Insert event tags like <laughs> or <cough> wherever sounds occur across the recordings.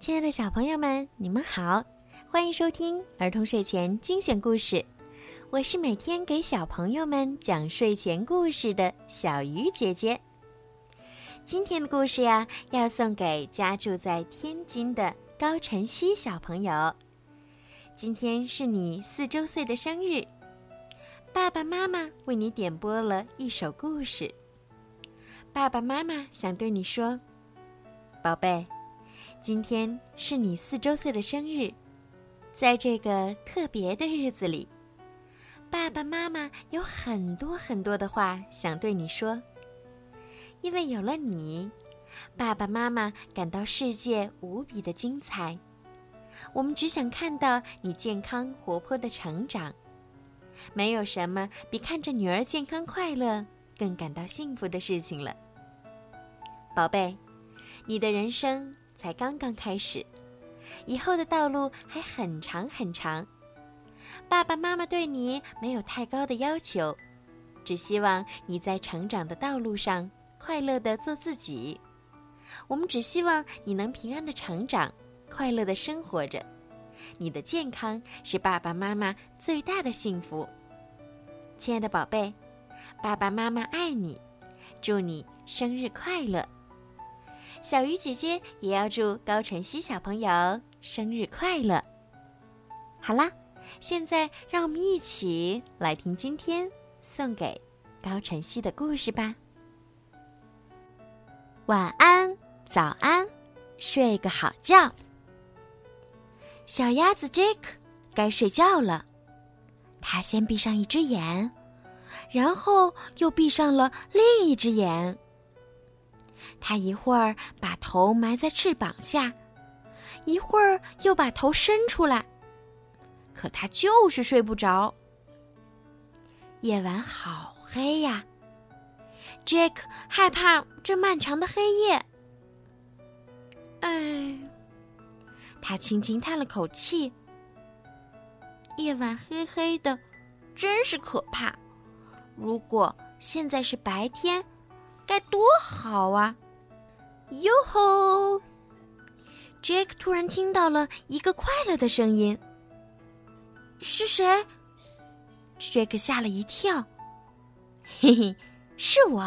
亲爱的小朋友们，你们好，欢迎收听儿童睡前精选故事。我是每天给小朋友们讲睡前故事的小鱼姐姐。今天的故事呀，要送给家住在天津的高晨曦小朋友。今天是你四周岁的生日，爸爸妈妈为你点播了一首故事。爸爸妈妈想对你说，宝贝，今天是你四周岁的生日，在这个特别的日子里，爸爸妈妈有很多很多的话想对你说。因为有了你，爸爸妈妈感到世界无比的精彩。我们只想看到你健康活泼的成长。没有什么比看着女儿健康快乐更感到幸福的事情了。宝贝，你的人生才刚刚开始，以后的道路还很长很长。爸爸妈妈对你没有太高的要求，只希望你在成长的道路上快乐的做自己。我们只希望你能平安的成长，快乐的生活着。你的健康是爸爸妈妈最大的幸福。亲爱的宝贝，爸爸妈妈爱你，祝你生日快乐！小鱼姐姐也要祝高晨曦小朋友生日快乐。好啦，现在让我们一起来听今天送给高晨曦的故事吧。晚安，早安，睡个好觉。小鸭子 Jack 该睡觉了，他先闭上一只眼，然后又闭上了另一只眼。他一会儿把头埋在翅膀下，一会儿又把头伸出来，可他就是睡不着。夜晚好黑呀，Jack 害怕这漫长的黑夜。哎，他轻轻叹了口气。夜晚黑黑的，真是可怕。如果现在是白天，该多好啊！哟吼！Jack 突然听到了一个快乐的声音。是谁？Jack 吓了一跳。嘿嘿，是我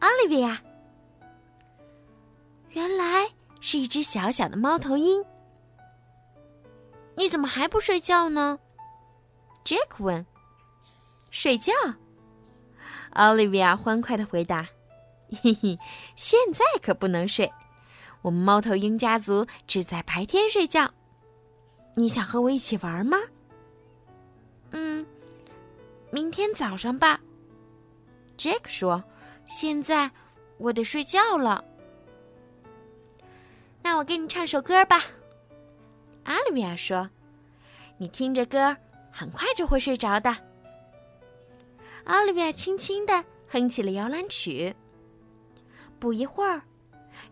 ，Olivia。原来是一只小小的猫头鹰。你怎么还不睡觉呢？Jack 问。睡觉？Olivia 欢快的回答。<laughs> 嘿嘿，现在可不能睡。我们猫头鹰家族只在白天睡觉。你想和我一起玩吗？嗯，明天早上吧。Jack 说：“现在我得睡觉了。”那我给你唱首歌吧。阿里米亚说：“你听着歌，很快就会睡着的。”奥利维亚轻轻的哼起了摇篮曲。不一会儿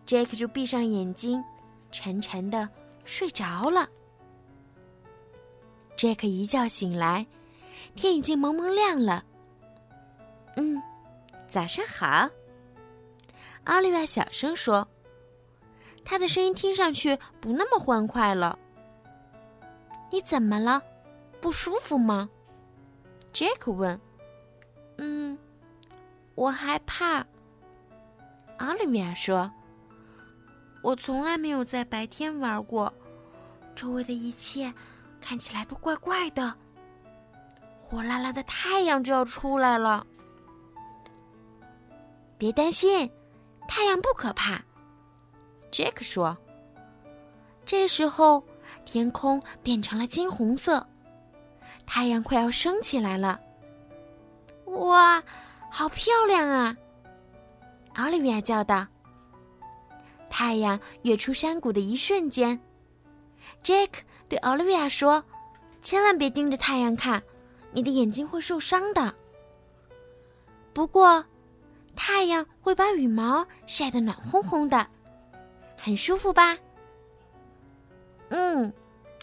，Jack 就闭上眼睛，沉沉的睡着了。Jack 一觉醒来，天已经蒙蒙亮了。嗯，早上好，奥利维小声说，他的声音听上去不那么欢快了。你怎么了？不舒服吗？Jack 问。嗯，我害怕。奥利维亚说：“我从来没有在白天玩过，周围的一切看起来都怪怪的。火辣辣的太阳就要出来了。别担心，太阳不可怕。”杰克说。这时候，天空变成了金红色，太阳快要升起来了。哇，好漂亮啊！奥利维亚叫道：“太阳跃出山谷的一瞬间，Jack 对奥利维亚说：‘千万别盯着太阳看，你的眼睛会受伤的。’不过，太阳会把羽毛晒得暖烘烘的，很舒服吧？嗯，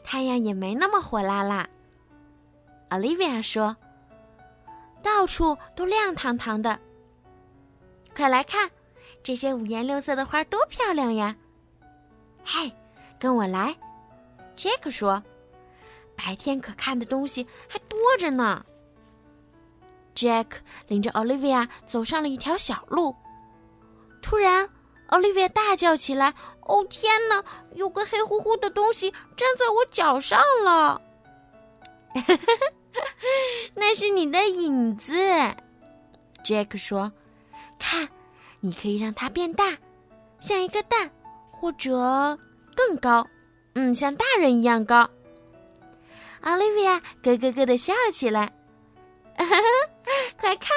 太阳也没那么火辣辣。”奥利维亚说：“到处都亮堂堂的。”快来看，这些五颜六色的花多漂亮呀！嘿，跟我来。”杰克说：“白天可看的东西还多着呢。” Jack 领着 Olivia 走上了一条小路，突然，Olivia 大叫起来：“哦天哪！有个黑乎乎的东西站在我脚上了！” <laughs> 那是你的影子，Jack 说：“看，你可以让它变大，像一个蛋，或者更高，嗯，像大人一样高。”Olivia 咯咯咯的笑起来。<laughs> 快看，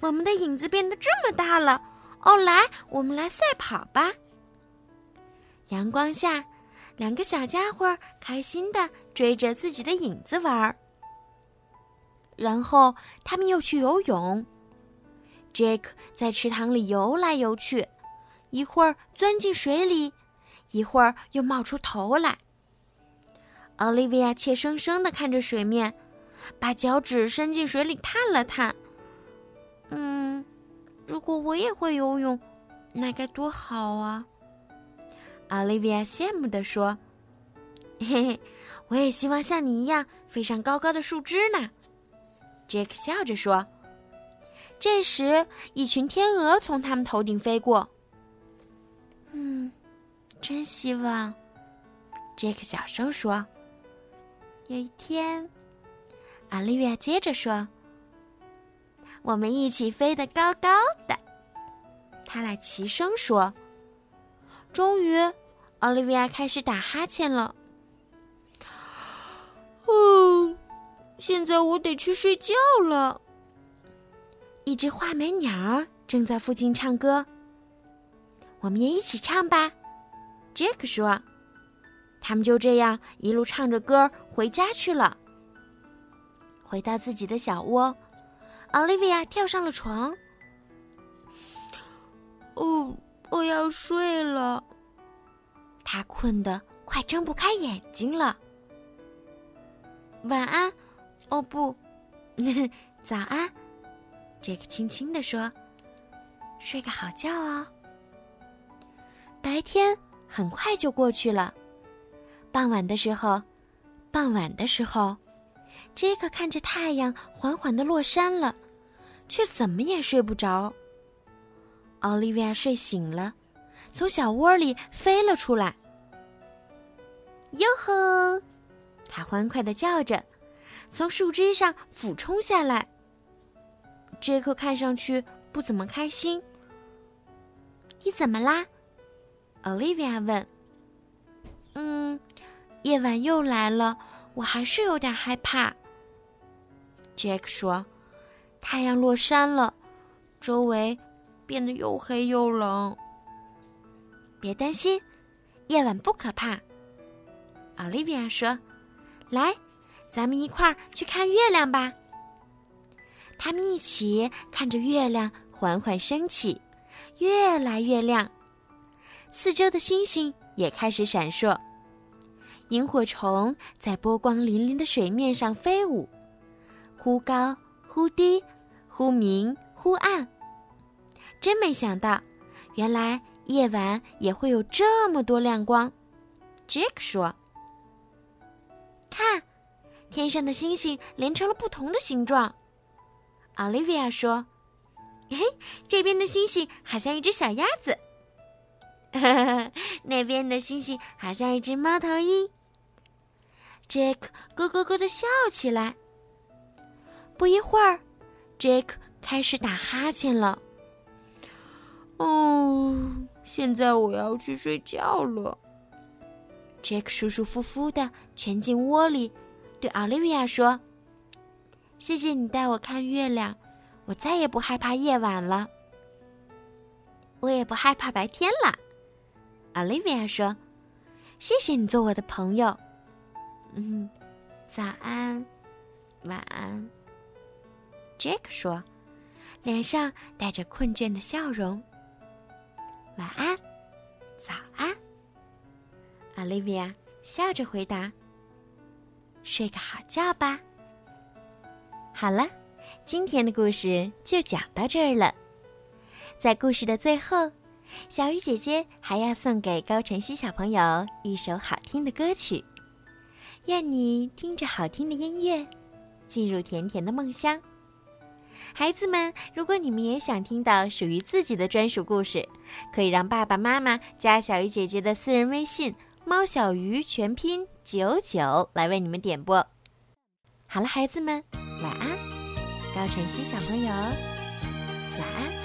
我们的影子变得这么大了！哦，来，我们来赛跑吧。阳光下，两个小家伙开心的追着自己的影子玩儿。然后他们又去游泳。Jake 在池塘里游来游去，一会儿钻进水里，一会儿又冒出头来。Olivia 怯生生的看着水面。把脚趾伸进水里探了探。嗯，如果我也会游泳，那该多好啊！奥利维亚羡慕地说：“嘿嘿，我也希望像你一样飞上高高的树枝呢。”杰克笑着说。这时，一群天鹅从他们头顶飞过。嗯，真希望，杰克小声说：“有一天。”奥利维亚接着说：“我们一起飞得高高的。”他俩齐声说：“终于，奥利维亚开始打哈欠了。哦，现在我得去睡觉了。”一只画眉鸟正在附近唱歌。我们也一起唱吧，杰克说。他们就这样一路唱着歌回家去了。回到自己的小窝，奥利维亚跳上了床。哦，我要睡了。他困得快睁不开眼睛了。晚安，哦不，<laughs> 早安。杰克轻轻地说：“睡个好觉哦。”白天很快就过去了。傍晚的时候，傍晚的时候。杰克看着太阳缓缓的落山了，却怎么也睡不着。奥利维亚睡醒了，从小窝里飞了出来。哟呵！他欢快的叫着，从树枝上俯冲下来。杰克看上去不怎么开心。你怎么啦？奥利维亚问。嗯，夜晚又来了，我还是有点害怕。Jack 说：“太阳落山了，周围变得又黑又冷。别担心，夜晚不可怕。” Olivia 说：“来，咱们一块儿去看月亮吧。”他们一起看着月亮缓缓升起，越来越亮，四周的星星也开始闪烁，萤火虫在波光粼粼的水面上飞舞。忽高忽低，忽明忽暗。真没想到，原来夜晚也会有这么多亮光。Jack 说：“看，天上的星星连成了不同的形状。”Olivia 说：“嘿，这边的星星好像一只小鸭子，<laughs> 那边的星星好像一只猫头鹰。”Jack 咯咯咯的笑起来。不一会儿，Jake 开始打哈欠了。哦，现在我要去睡觉了。Jake 舒舒服服的蜷进窝里，对 Olivia 说：“谢谢你带我看月亮，我再也不害怕夜晚了。我也不害怕白天了。”Olivia 说：“谢谢你做我的朋友。”嗯，早安，晚安。Jack 说，脸上带着困倦的笑容。晚安，早安。Olivia 笑着回答：“睡个好觉吧。”好了，今天的故事就讲到这儿了。在故事的最后，小鱼姐姐还要送给高晨曦小朋友一首好听的歌曲，愿你听着好听的音乐，进入甜甜的梦乡。孩子们，如果你们也想听到属于自己的专属故事，可以让爸爸妈妈加小鱼姐姐的私人微信“猫小鱼”全拼九九来为你们点播。好了，孩子们，晚安，高晨曦小朋友，晚安。